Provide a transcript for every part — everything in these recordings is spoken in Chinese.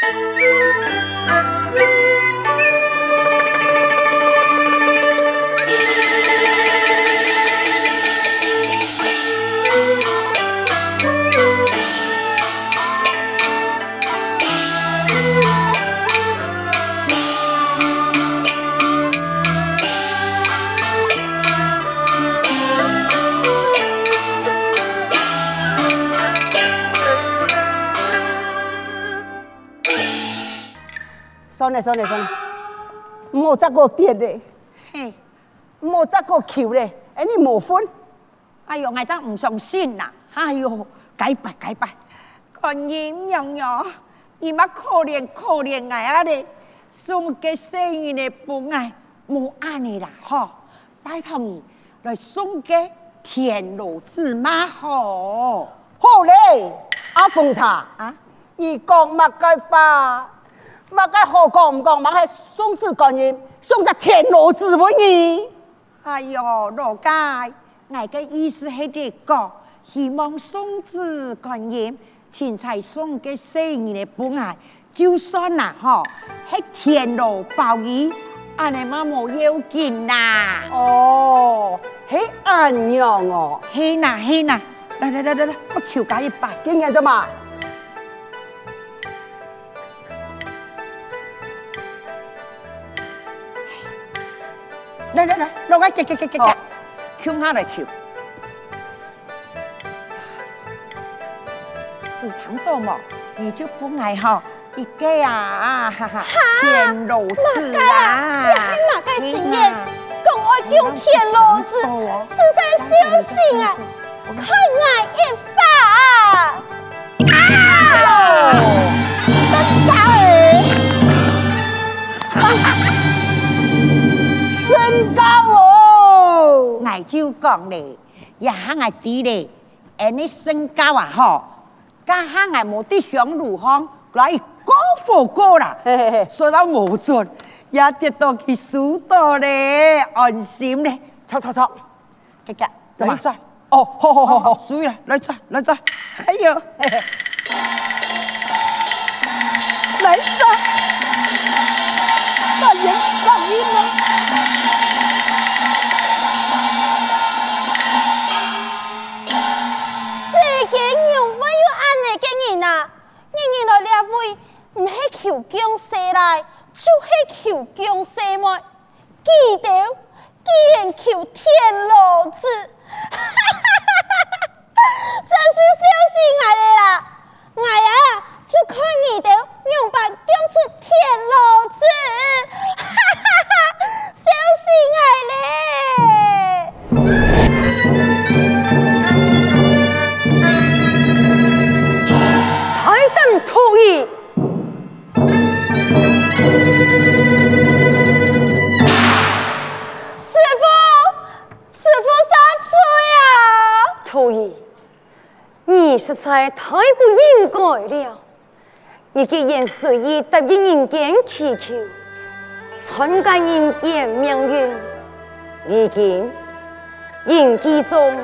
算 了算了算了，莫再个跌嘞，嘿，莫再个求嘞，哎你莫分，哎呦，我都唔相信啦，哎呦，改拜改拜，观音娘娘，你妈可怜可怜哎啊嘞，送给生日的不爱，莫安尼啦，吼，拜托你来送给田螺子嘛好，好嘞，阿凤茶。啊，你讲乜嘅话？乜个好讲唔讲，莫系送子观音，送只田螺子俾你。哎呦，老街，我嘅意思系啲讲，希望送子观音，钱财送给生日嘅本爱，就算啦，嗬，系田螺鲍鱼，阿你妈冇要紧啦。哦，系安样哦，系呐系呐，来来来来来，我求加一百，几年啫嘛？来来来，落个，给给给给给，听下来求。你听到冇？你就不爱好一个呀，哈哈，田螺子啊！呀，马盖心眼，讲我叫田螺子，实在小心啊！看我一就讲咧，也吓我啲咧，诶你身高啊嗬，家下我冇啲想如何来高火高啦，说到冇准，也跌到佢数到咧，安心咧，错错错，吉吉，来转，哦，好好好好，输啦，来转来转，哎呦，来转，大人大人啊！实在太不应该了！你既然随意答应人间祈求，篡改人间命运，如今人间中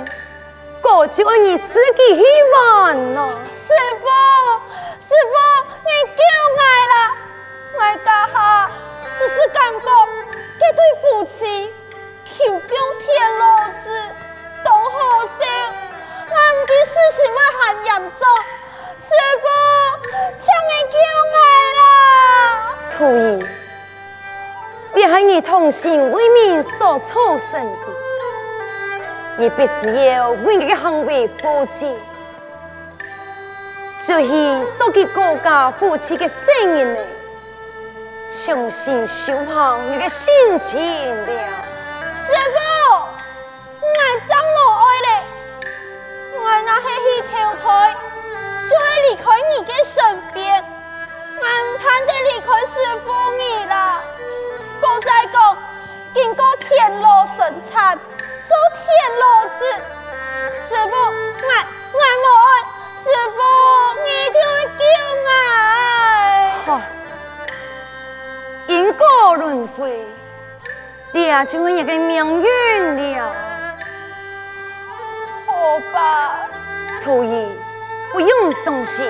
各就按你自己希望呐。师父，师父，你救我了！我家下只是感觉这对夫妻求供田螺子都好。很严重，师父，请你救我啦！徒儿，你系你同心为民所操生的，你必须要为你的行为负责，就是做给国家负责的声音呢，重新修好你的心情了。去投胎，就会离开你的身边。我唔盼得离开师傅你啦。哥再讲，经过田螺生产，做田螺子。师傅，我我无爱。师傅，你一定会救我。因果轮回，你也就会一个命运了。好吧，徒儿不用送信，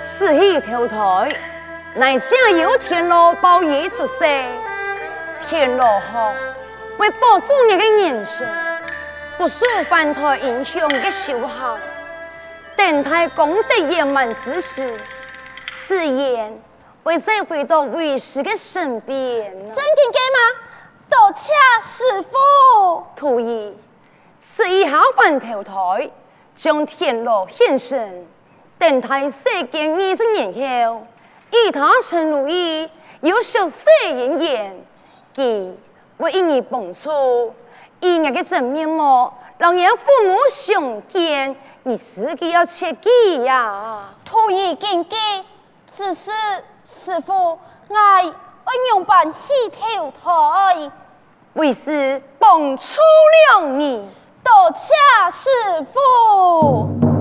死去投胎，乃家有天罗报与出世，天罗好为保护你的人生，不受犯台影响的修好，等待功德圆满之时，誓言会再回到为师的身边。真听见吗？多谢师傅。徒儿，十一号饭投胎，将天罗献身。等待世间二十年后，以他成如意，有小世人言，佢为一日帮助，以我的真面目，让人父母相见，你自己要切记呀。徒儿谨记，只是师父，我用办去投胎，为师帮助了你，多谢师父。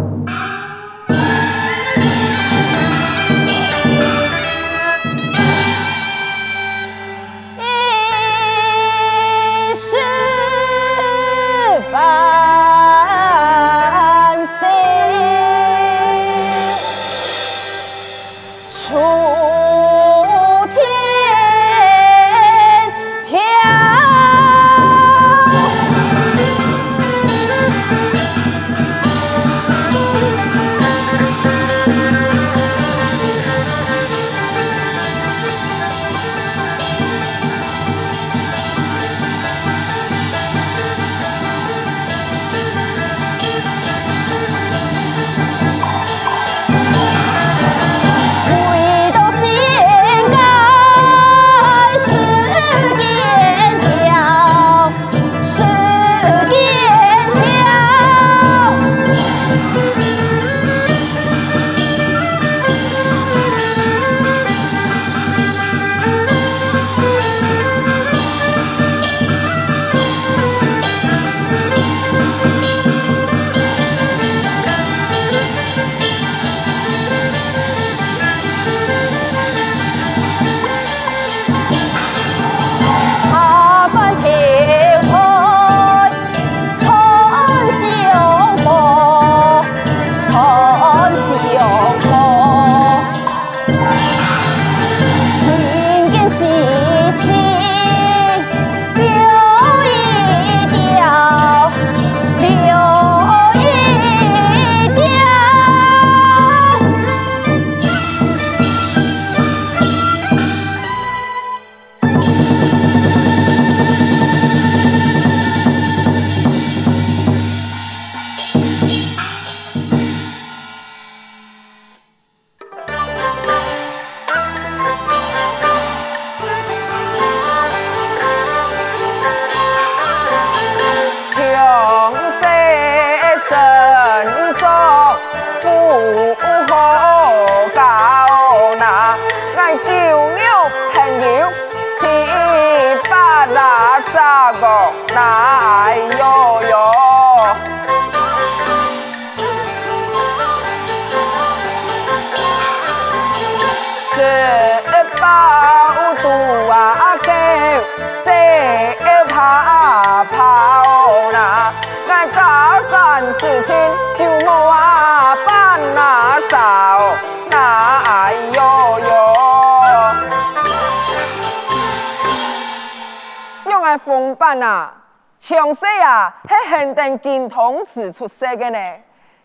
强势啊，系恒定金童子出世的呢。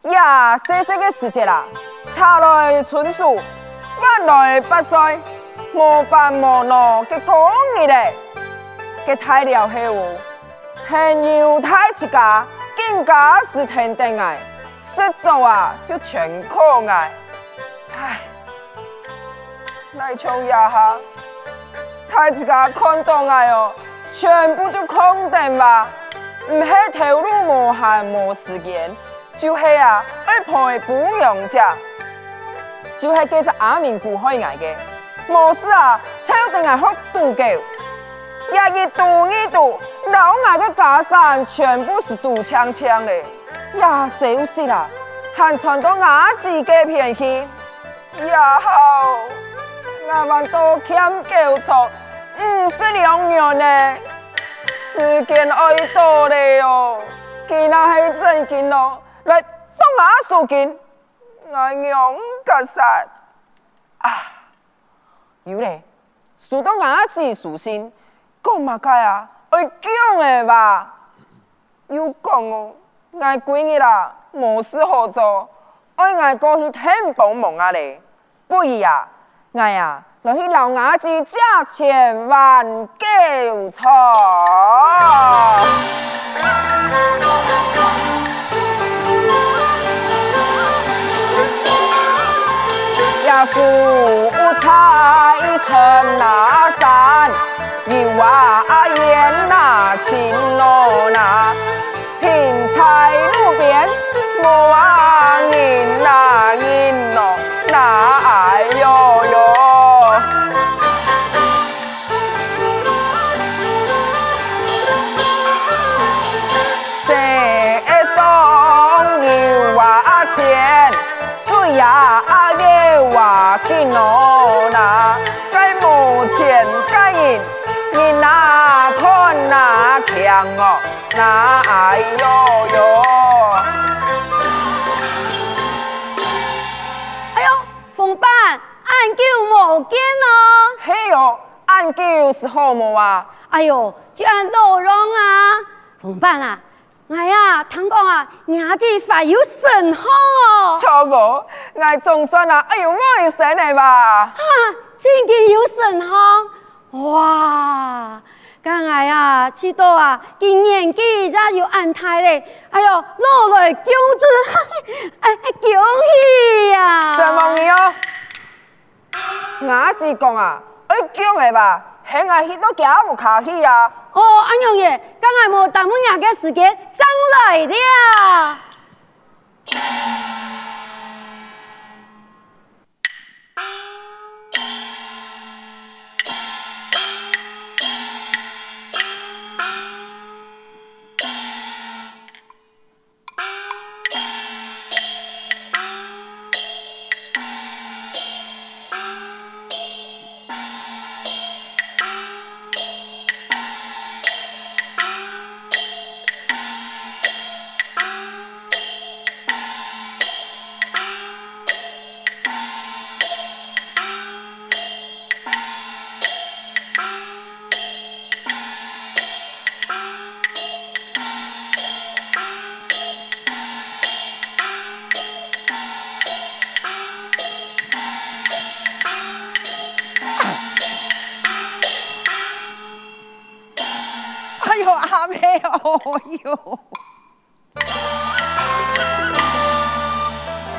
呀，细细的时节啦，茶来春树，饭来百载，无烦无恼嘅讲义嘞。嘅太了后，很有太之家，更加是天定爱，实做啊就全靠爱。唉，来穷呀哈，太之家看到爱哦。全部就空定吧，唔系投入无限无时间，就系啊爱陪不用者，就系记着阿明古开爱嘅，无事啊，超定系好度狗，一度一度，老爱嘅家产全部是赌枪枪的，呀，小事啦，还传到阿自己偏去，呀好，我们都欠够错。唔是两年呢，时间爱多嘞哟，今仔系真紧咯，来东亚数紧，我用个啥？啊，有嘞，数到牙齿属性，讲嘛该啊，会讲的吧？有讲哦，爱几日啦，无事好做，爱爱过去听帮忙啊嘞，不易啊，爱啊，落去老牙子价千万九错。呀，富财成那无钱该人，你哪看哪强哦，哪哎呦呦！哎呦，凤板，俺舅冇见哦。嘿哟，俺舅是好么啊？哎呦，这样都容啊！凤板啊！哎呀，听讲啊，牙齿发有神好哦。错个，我总算啊，哎呦，我也生的吧。哈，真嘅有神好，哇！咁哎呀，知道啊，今年几日有安胎嘞？哎呦，落来恭祝，哎，恭喜呀！什么你哦？牙齿讲啊，哎，恭喜吧。现在许多家有卡去啊！哦，安样耶，刚才无耽误人嘅时间，真来了。哟，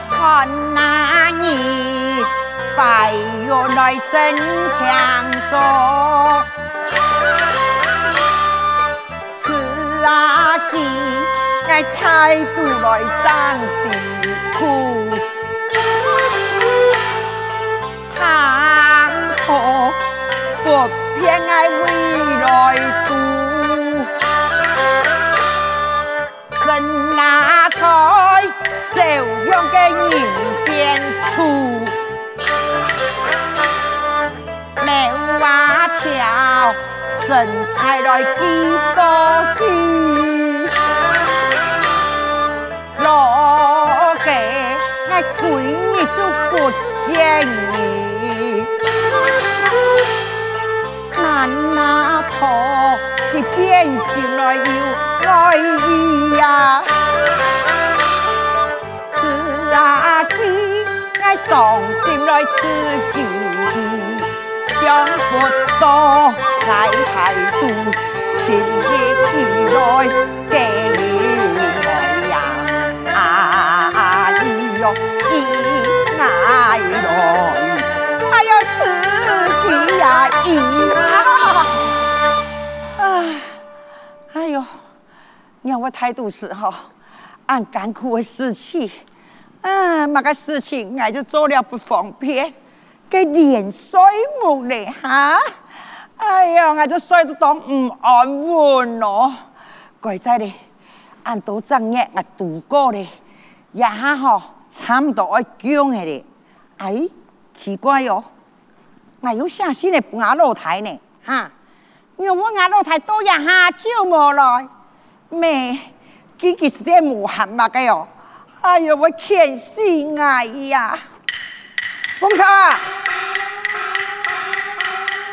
看那你白玉来真强壮，此阿弟爱态度来长得苦，他可不偏爱未来度。那台照样嘅人变粗，没话条身材来几多啲，心来刺激，想不到太太多，今日起来给我呀，哎呦，一来来，还要刺激呀，一啊，哎呦，你看我态度是哈，按干枯的死气。啊，嘛个事情，我就做了不方便，给脸睡木嘞哈！哎呀，我就睡得当唔安稳咯。怪在嘞，俺都正月我度过嘞，也哈吼，差不多要僵的嘞。哎，奇怪哟，我有下心的搬老太呢，哈！你我俺老太都也哈久没来，没，几几时间无喊嘛个哟。哎呦，我天心哎呀！奉茶，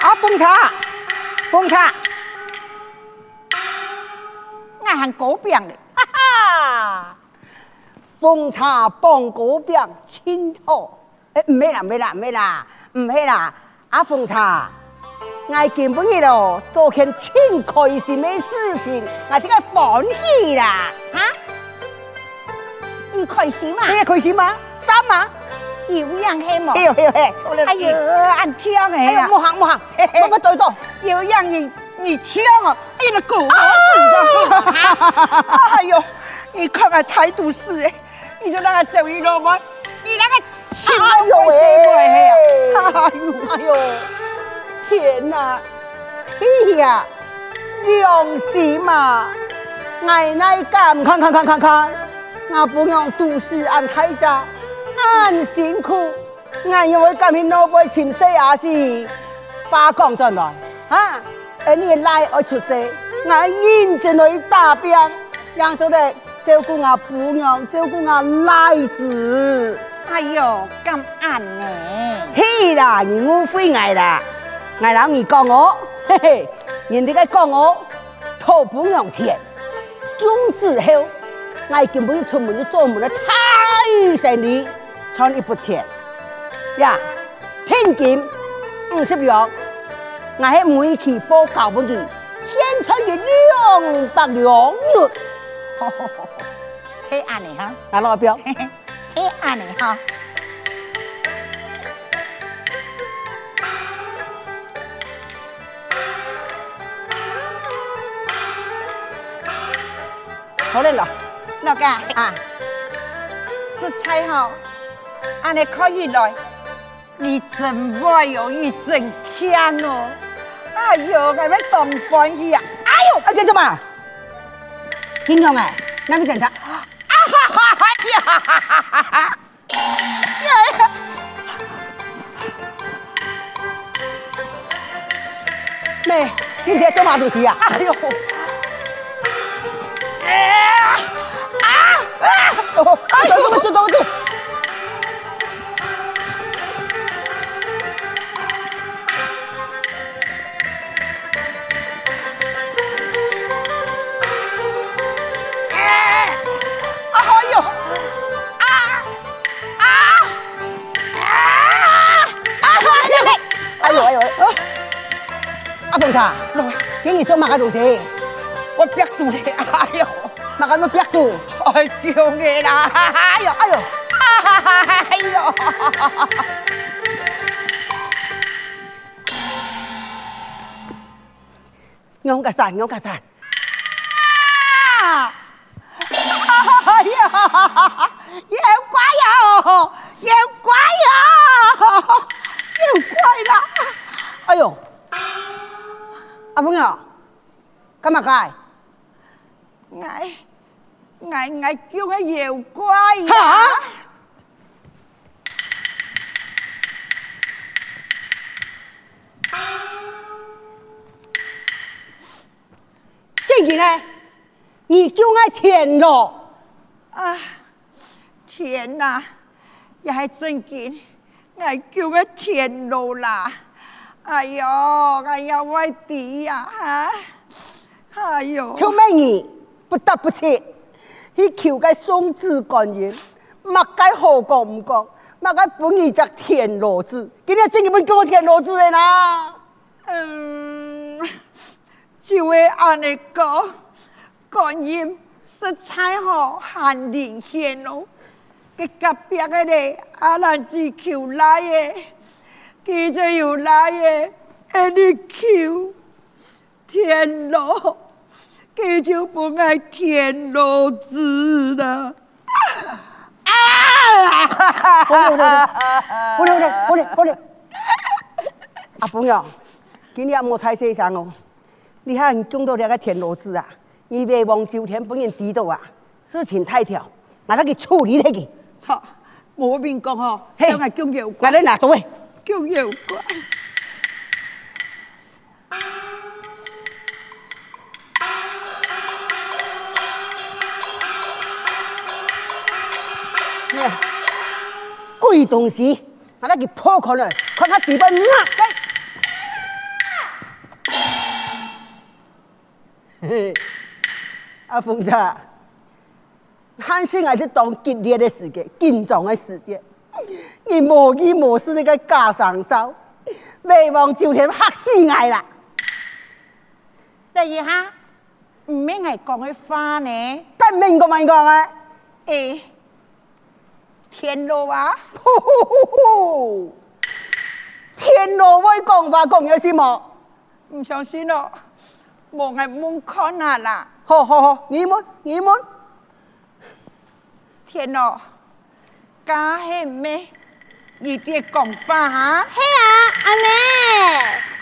啊，奉茶，奉茶，俺还狗病嘞，哈哈！奉茶帮狗病清透，哎，唔系啦，唔系啦，唔系啦，唔系啦，啊，奉茶，我根本去咯，做件真开心的事情，我这个欢喜啦，哈？你开心吗？你开心吗？啥嘛？有样黑毛，哎呦哎呦嘿，哎呦，俺听哎呀，莫行莫行，莫莫对对，有样你你听哦，哎呀，狗毛子啊，哎呦，你看看态度是哎，你就那个走一路嘛，你那个气都哎，哎呦哎呦，天哪，哎呀，良心嘛，奶奶敢看看看看看，我不用都市安太家。俺辛苦，俺因为今天老辈请西阿子，发讲进来，啊，而你来而出世，俺认真来打拼，让做嘞照顾俺婆娘，照顾俺奶子。哎呦，咁暗呢？嘿啦，你误会我啦，俺老二讲我，嘿嘿，人哋个讲我讨婆娘钱，工资后，俺根本出门就做门了太生意。赚一笔钱呀，聘金五十两，我喺每期报交本记，先出去两百两元。嘿，安尼哈，来老表，嘿，安尼哈。好嘞，老老干啊，食材好。安尼可以来，你真外有一真强哦！哎呦，我要当欢喜啊！哎呦，啊，干什么？金勇哎，那边检查。啊哈哈哈呀哈哈哈哈！呀呀！妹，今天做嘛东西呀？哎呦！哎啊啊！走走走走走。啥？给你做嘛个东西？我憋住你，哎呦，嘛个么憋住？哎救你啦！哎呦哎呦，哎呦！我个啥？我个啥？啊！哎呀！妖怪呀！妖怪呀！妖怪啦！哎呦！阿朋友，干嘛该？爱爱爱叫个妖怪呀！哈！正经呢？你叫我田螺啊！天哪，也还正经，爱叫个田螺啦！哎呦，哎呀，外地呀，哈！哎呦，臭美女，不得不切，去求个双子观音，莫该好讲唔讲，莫该本意只田螺子，今日真嘅本叫我田螺子的啦。嗯，就会按你讲，观音食材好寒灵仙哦，佢隔壁个咧阿兰子求来嘅。记者又来耶，爱你求田螺，记就不爱田螺子了。啊！不能不能不能不能不能！阿朋友，今日莫太细声哦，你看讲到那个田螺子啊，你别忘周天本人知道啊，事情太跳，我来给处理那个。操，莫明讲哦，将来讲有关。来来拿座位。叫妖怪！贵东西，给破开了，看他底部哪个？嘿嘿，阿凤姐，汉信还是当激烈的时间，紧张的时间，你无依无事那个假上手，未忘就天吓死我啦！第二下，唔免系讲嘅话呢？不明个问讲啊？诶，天罗啊！呼呼呼呼！天罗会讲话讲有什么？唔相信咯，望系望看下啦。好好好，你们你们，天罗，家系咩？你啲讲法吓？系啊，阿妹。